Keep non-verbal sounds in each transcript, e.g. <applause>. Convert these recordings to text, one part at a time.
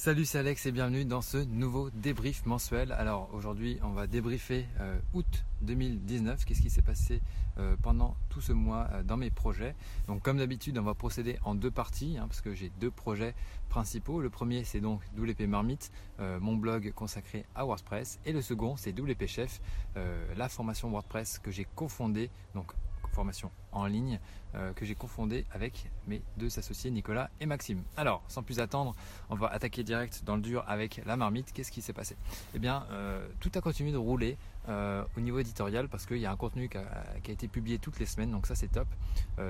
Salut, c'est Alex et bienvenue dans ce nouveau débrief mensuel. Alors aujourd'hui, on va débriefer euh, août 2019. Qu'est-ce qui s'est passé euh, pendant tout ce mois euh, dans mes projets? Donc comme d'habitude, on va procéder en deux parties hein, parce que j'ai deux projets principaux. Le premier, c'est donc WP Marmite, mon blog consacré à WordPress, et le second, c'est WP Chef, la formation WordPress que j'ai cofondée donc formation en ligne euh, que j'ai confondé avec mes deux associés Nicolas et Maxime. Alors, sans plus attendre, on va attaquer direct dans le dur avec la marmite. Qu'est-ce qui s'est passé? Eh bien, euh, tout a continué de rouler euh, au niveau éditorial parce qu'il y a un contenu qui a, été publié toutes les semaines, donc ça c'est top.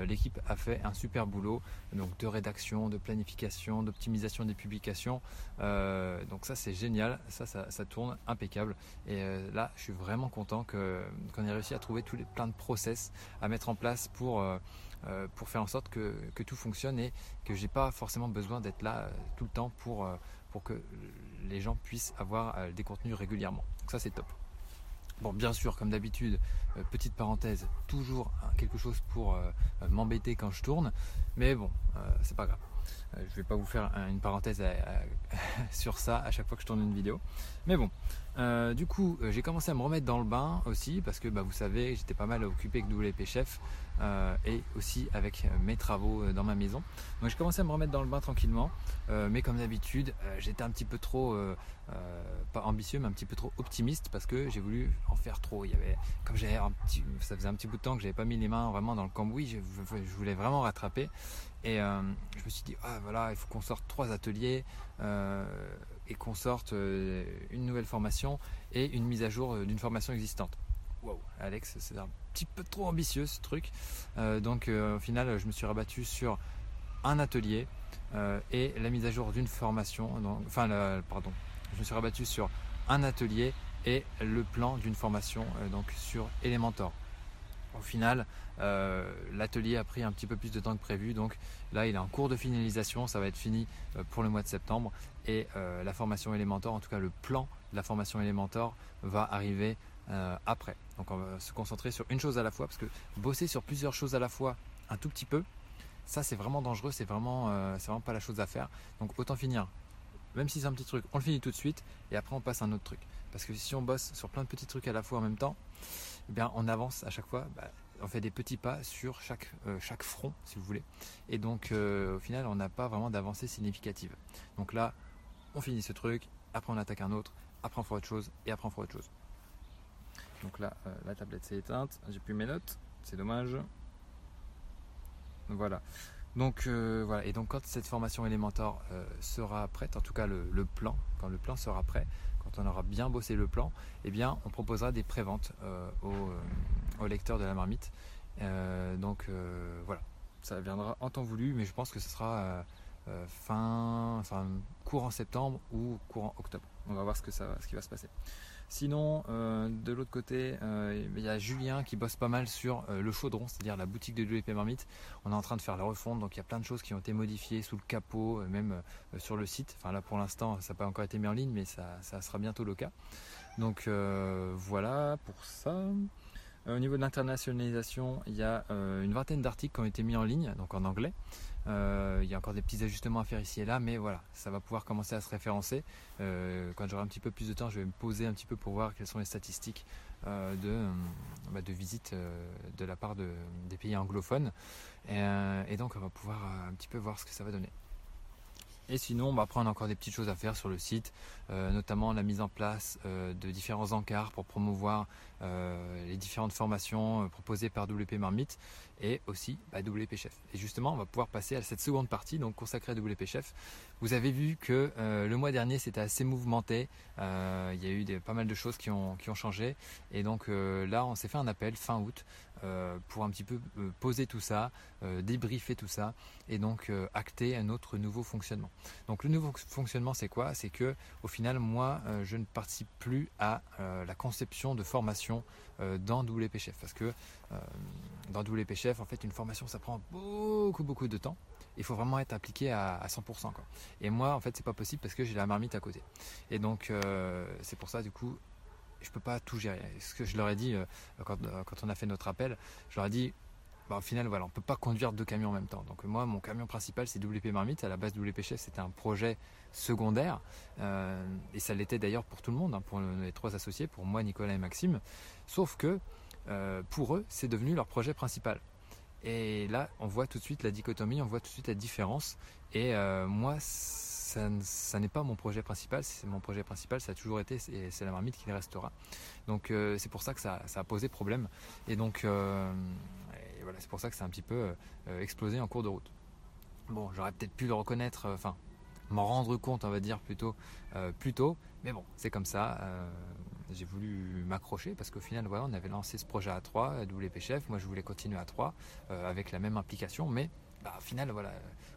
L'équipe a fait un super boulot donc de rédaction, de planification, d'optimisation des publications. donc ça c'est génial, ça, ça, tourne impeccable. Et là, je suis vraiment content qu'on ait réussi à trouver tous les plein de process à mettre en place pour euh, pour faire en sorte que, tout fonctionne et que j'ai pas forcément besoin d'être là euh, tout le temps pour, euh, pour que les gens puissent avoir des contenus régulièrement. Donc ça c'est top. Bon, bien sûr, comme d'habitude, petite parenthèse, toujours hein, quelque chose pour m'embêter quand je tourne, mais bon, c'est pas grave. Je vais pas vous faire une parenthèse <laughs> sur ça à chaque fois que je tourne une vidéo. Mais bon, du coup, j'ai commencé à me remettre dans le bain aussi parce que bah, vous savez, j'étais pas mal occupé avec WP Chef. Euh, et aussi avec euh, mes travaux euh, dans ma maison. Donc j'ai commencé à me remettre dans le bain tranquillement, mais comme d'habitude, j'étais un petit peu trop, pas ambitieux, mais un petit peu trop optimiste parce que j'ai voulu en faire trop. Il y avait, comme ça faisait un petit bout de temps que j'avais pas mis les mains vraiment dans le cambouis, je voulais vraiment rattraper. Et je me suis dit, ah voilà, il faut qu'on sorte trois ateliers et qu'on sorte une nouvelle formation et une mise à jour d'une formation existante. Wow, Alex, c'est un petit peu trop ambitieux ce truc. Euh, donc euh, au final, je me suis rabattu sur un atelier euh, et la mise à jour d'une formation. enfin, pardon, je me suis rabattu sur un atelier et le plan d'une formation donc sur Elementor. Au final, l'atelier a pris un petit peu plus de temps que prévu, donc là il est en cours de finalisation, ça va être fini pour le mois de septembre et la formation Elementor, en tout cas le plan de la formation Elementor va arriver euh, après. Donc on va se concentrer sur une chose à la fois, parce que bosser sur plusieurs choses à la fois un tout petit peu, ça c'est vraiment dangereux, c'est vraiment, euh, vraiment pas la chose à faire. Donc autant finir, même si c'est un petit truc, on le finit tout de suite, et après on passe à un autre truc. Parce que si on bosse sur plein de petits trucs à la fois en même temps, eh on avance à chaque fois, bah, on fait des petits pas sur chaque, euh, front, si vous voulez. Et donc au final, on n'a pas vraiment d'avancée significative. Donc là, on finit ce truc, après on attaque un autre, après on fera autre chose, et après on fera autre chose. Donc là, euh, la tablette s'est éteinte. J'ai plus mes notes. C'est dommage. Voilà. Donc euh, voilà. Et donc quand cette formation Elementor euh, sera prête, en tout cas le, plan, quand le plan sera prêt, on aura bien bossé le plan, eh bien on proposera des préventes aux, lecteurs de la marmite. donc voilà. Ça viendra en temps voulu, mais je pense que ce sera fin, enfin courant septembre ou courant octobre. On va voir ce, que ça, ce qui va se passer. Sinon, euh, de l'autre côté, euh, il y a Julien qui bosse pas mal sur euh, le chaudron, c'est-à-dire la boutique de WP Marmite. On est en train de faire la refonte, donc il y a plein de choses qui ont été modifiées sous le capot, même sur le site. Enfin là pour l'instant, ça n'a pas encore été mis en ligne, mais ça, ça sera bientôt le cas. Donc voilà pour ça. Au niveau de l'internationalisation, il y a une vingtaine d'articles qui ont été mis en ligne, donc en anglais. Euh, il y a encore des petits ajustements à faire ici et là, mais voilà, ça va pouvoir commencer à se référencer. Euh, quand j'aurai un petit peu plus de temps, je vais me poser un petit peu pour voir quelles sont les statistiques euh, de, bah, de visite de la part des pays anglophones. et, donc, on va pouvoir un petit peu voir ce que ça va donner. Et sinon, après, on a encore des petites choses à faire sur le site, notamment la mise en place de différents encarts pour promouvoir euh, les différentes formations proposées par WP Marmite et aussi bah, WP Chef. Et justement, on va pouvoir passer à cette seconde partie, donc consacrée à WP Chef. Vous avez vu que le mois dernier, c'était assez mouvementé. il y a eu pas mal de choses qui ont, qui ont changé. Et donc là, on s'est fait un appel fin août pour un petit peu poser tout ça, débriefer tout ça et donc acter un autre nouveau fonctionnement. Donc le nouveau fonctionnement c'est quoi? C'est que au final moi euh, je ne participe plus à euh, la conception de formation euh, dans WP Chef parce que dans WP Chef en fait une formation ça prend beaucoup beaucoup de temps. Il faut vraiment être appliqué à, 100%. Et moi en fait c'est pas possible parce que j'ai la marmite à côté. Et donc c'est pour ça du coup je peux pas tout gérer. Ce que je leur ai dit quand on a fait notre appel, je leur ai dit bah, au final, voilà, on ne peut pas conduire deux camions en même temps. Donc moi, mon camion principal, c'est WP Marmite. À la base, WP Chef, c'était un projet secondaire. Euh, et ça l'était d'ailleurs pour tout le monde, hein, pour les trois associés, pour moi, Nicolas et Maxime. Sauf que euh, pour eux, c'est devenu leur projet principal. Et là, on voit tout de suite la dichotomie, on voit tout de suite la différence. Et euh, moi, ça, n'est pas mon projet principal. C'est mon projet principal, ça a toujours été, et c'est la marmite qui restera. Donc c'est pour ça que ça, a posé problème. Et donc voilà, c'est pour ça que c'est un petit peu explosé en cours de route. Bon, j'aurais peut-être pu le reconnaître, enfin, m'en rendre compte, on va dire plutôt, plus tôt. Mais bon, c'est comme ça j'ai voulu m'accrocher parce qu'au final, voilà, on avait lancé ce projet à 3, WP Chef. Moi, je voulais continuer à 3 euh, avec la même implication, mais bah, au final, voilà,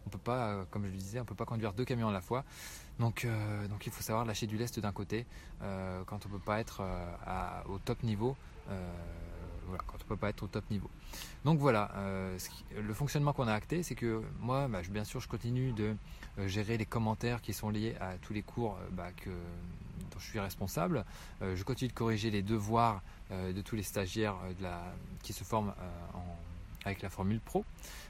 on peut pas, euh, comme je le disais, on peut pas conduire deux camions à la fois. Donc, euh, donc il faut savoir lâcher du lest d'un côté quand on peut pas être au top niveau. Quand on peut pas être au top niveau. Donc voilà, le fonctionnement qu'on a acté, c'est que moi, bah, bien sûr, je continue de gérer les commentaires qui sont liés à tous les cours bah, que, dont je suis responsable. Euh, je continue de corriger les devoirs euh, de tous les stagiaires euh, qui se forment avec la Formule Pro.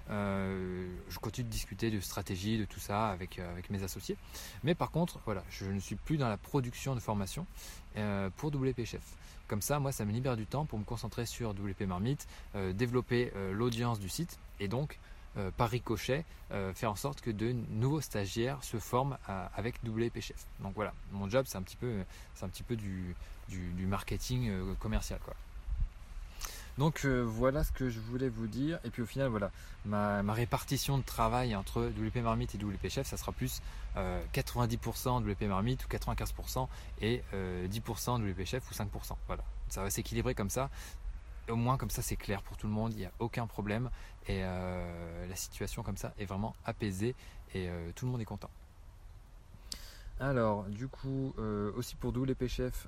je continue de discuter de stratégie, de tout ça avec, mes associés. Mais par contre, voilà, je ne suis plus dans la production de formation pour WP Chef. Comme ça, moi, ça me libère du temps pour me concentrer sur WP Marmite, développer l'audience du site et donc euh, par ricochet, euh, faire en sorte que de nouveaux stagiaires se forment avec WP Chef. Donc voilà, mon job c'est un petit peu, un petit peu du, marketing euh, commercial quoi. Donc voilà ce que je voulais vous dire. Et puis au final, voilà, ma, répartition de travail entre WP Marmite et WP Chef, ça sera plus 90% WP Marmite ou 95% et 10% WP Chef ou 5%. Voilà, ça va s'équilibrer comme ça au moins comme ça c'est clair pour tout le monde, il n'y a aucun problème et euh, la situation comme ça est vraiment apaisée et euh, tout le monde est content. Alors du coup euh, aussi pour WP Chef,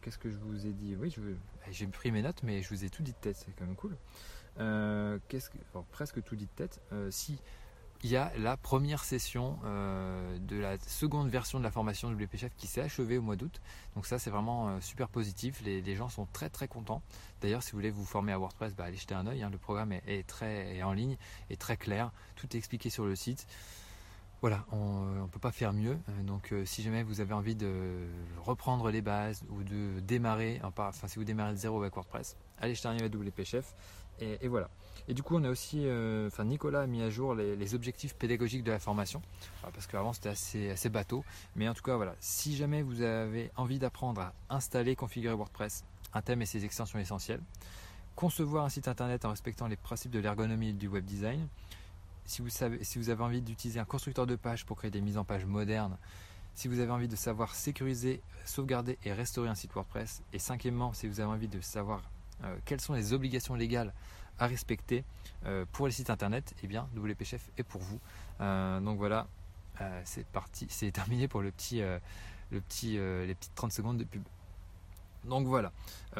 qu'est-ce que je vous ai dit? Oui j'ai pris mes notes mais je vous ai tout dit de tête, c'est quand même cool. que, presque tout dit de tête. si il y a la première session euh, de la seconde version de la formation WP Chef qui s'est achevée au mois d'août. Donc ça c'est vraiment euh, super positif. Les, gens sont très très contents. D'ailleurs si vous voulez vous former à WordPress, bah, allez jeter un oeil. Hein. Le programme est, très en ligne, est très clair. Tout est expliqué sur le site. Voilà, on ne peut pas faire mieux. Euh, donc si jamais vous avez envie de reprendre les bases ou de démarrer, enfin si vous démarrez de zéro avec WordPress, allez jeter un à WP Chef. et voilà. Et du coup, on a aussi, euh, enfin Nicolas a mis à jour les, objectifs pédagogiques de la formation, parce qu'avant c'était assez, assez bateau. Mais en tout cas, voilà, si jamais vous avez envie d'apprendre à installer, configurer WordPress, un thème et ses extensions essentielles, concevoir un site internet en respectant les principes de l'ergonomie et du web design, si vous, avez envie d'utiliser un constructeur de pages pour créer des mises en page modernes, si vous avez envie de savoir sécuriser, sauvegarder et restaurer un site WordPress, et cinquièmement, si vous avez envie de savoir euh, quelles sont les obligations légales à respecter euh, pour les sites internet, et eh bien WP Chef est pour vous. Euh, donc voilà, c'est parti, c'est terminé pour le petit, le petit, les petites 30 secondes de pub. Donc voilà.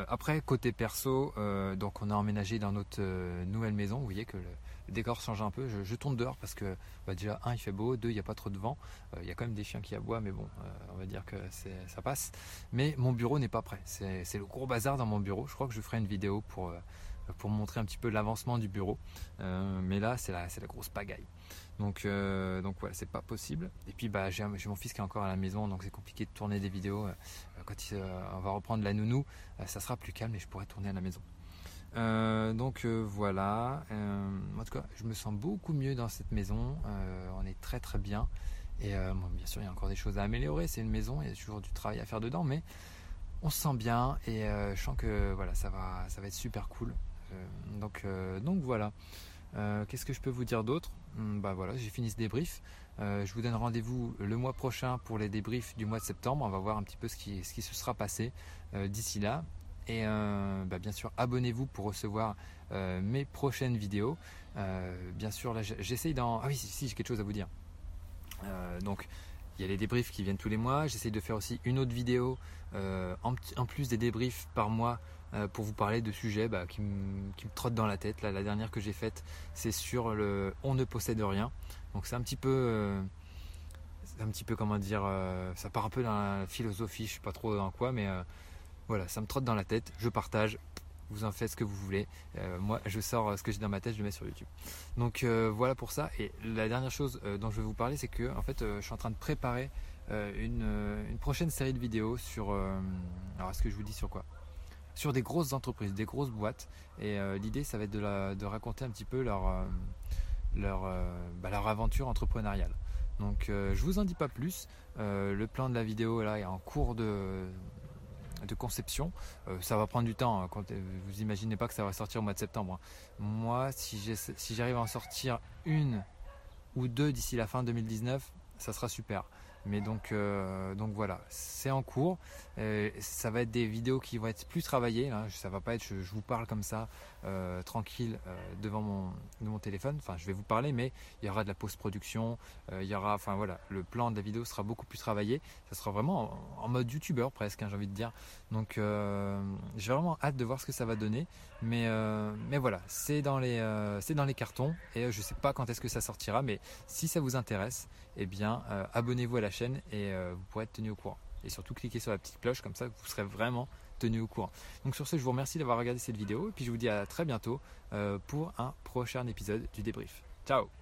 après côté perso, donc on a emménagé dans notre nouvelle maison. Vous voyez que le, décor change un peu. Je, tourne dehors parce que bah, déjà un il fait beau, deux il n'y a pas trop de vent. Il y a quand même des chiens qui aboient, mais bon, on va dire que ça passe. Mais mon bureau n'est pas prêt. C'est le gros bazar dans mon bureau. Je crois que je ferai une vidéo pour montrer un petit peu l'avancement du bureau. Euh, mais là, c'est la, la grosse pagaille. Donc, euh, donc voilà, c'est pas possible. Et puis, bah, j'ai mon fils qui est encore à la maison, donc c'est compliqué de tourner des vidéos. Euh, quand on va reprendre la nounou, ça sera plus calme et je pourrai tourner à la maison. donc voilà. en tout cas, je me sens beaucoup mieux dans cette maison. on est très très bien. Et bien sûr, il y a encore des choses à améliorer. C'est une maison, il y a toujours du travail à faire dedans, mais on se sent bien et je sens que voilà, ça va, ça va être super cool. Euh, donc, euh, donc voilà. Euh, qu'est-ce que je peux vous dire d'autre? Hmm, Bah voilà, j'ai fini ce débrief. je vous donne rendez-vous le mois prochain pour les débriefs du mois de septembre. On va voir un petit peu ce qui, se sera passé d'ici là. Et bah, bien sûr, abonnez-vous pour recevoir mes prochaines vidéos. bien sûr, là, j'essaye dans. Ah oui, si, j'ai quelque chose à vous dire. donc, il y a les débriefs qui viennent tous les mois. J'essaye de faire aussi une autre vidéo en, plus des débriefs par mois euh, pour vous parler de sujets bah, qui, me, trottent dans la tête. la dernière que j'ai faite, c'est sur le on ne possède rien. Donc c'est un petit peu, euh, un petit peu comment dire, euh, ça part un peu dans la philosophie, je ne sais pas trop dans quoi, mais voilà, ça me trotte dans la tête. Je partage. vous en faites ce que vous voulez. moi, je sors ce que j'ai dans ma tête, je le mets sur YouTube. Donc voilà pour ça. Et la dernière chose dont je vais vous parler, c'est que en fait, je suis en train de préparer une, une, prochaine série de vidéos sur. alors, est-ce que je vous dis sur quoi? Sur des grosses entreprises, des grosses boîtes. Et euh, l'idée, ça va être de, raconter un petit peu leur, euh, euh, bah, aventure entrepreneuriale. Donc je vous en dis pas plus. le plan de la vidéo là est en cours de, conception. ça va prendre du temps. Hein, vous imaginez pas que ça va sortir au mois de septembre. Hein. Moi, si j'arrive à en sortir une ou deux d'ici la fin 2019, ça sera super. Mais donc, euh, donc voilà, c'est en cours. Euh, ça va être des vidéos qui vont être plus travaillées. Hein. Ça va pas être, je, vous parle comme ça, euh, tranquille, devant mon, téléphone. Enfin, je vais vous parler, mais il y aura de la post-production. il y aura, enfin voilà, le plan de la vidéo sera beaucoup plus travaillé. Ça sera vraiment en, mode youtubeur presque, hein, j'ai envie de dire. Donc, j'ai vraiment hâte de voir ce que ça va donner. Mais, mais voilà, c'est dans les, dans les cartons et je sais pas quand est-ce que ça sortira, mais si ça vous intéresse, eh bien, abonnez-vous à la chaîne et euh, vous pourrez être tenu au courant. Et surtout cliquez sur la petite cloche, comme ça vous serez vraiment tenu au courant. Donc sur ce, je vous remercie d'avoir regardé cette vidéo et puis je vous dis à très bientôt euh, pour un prochain épisode du débrief. Ciao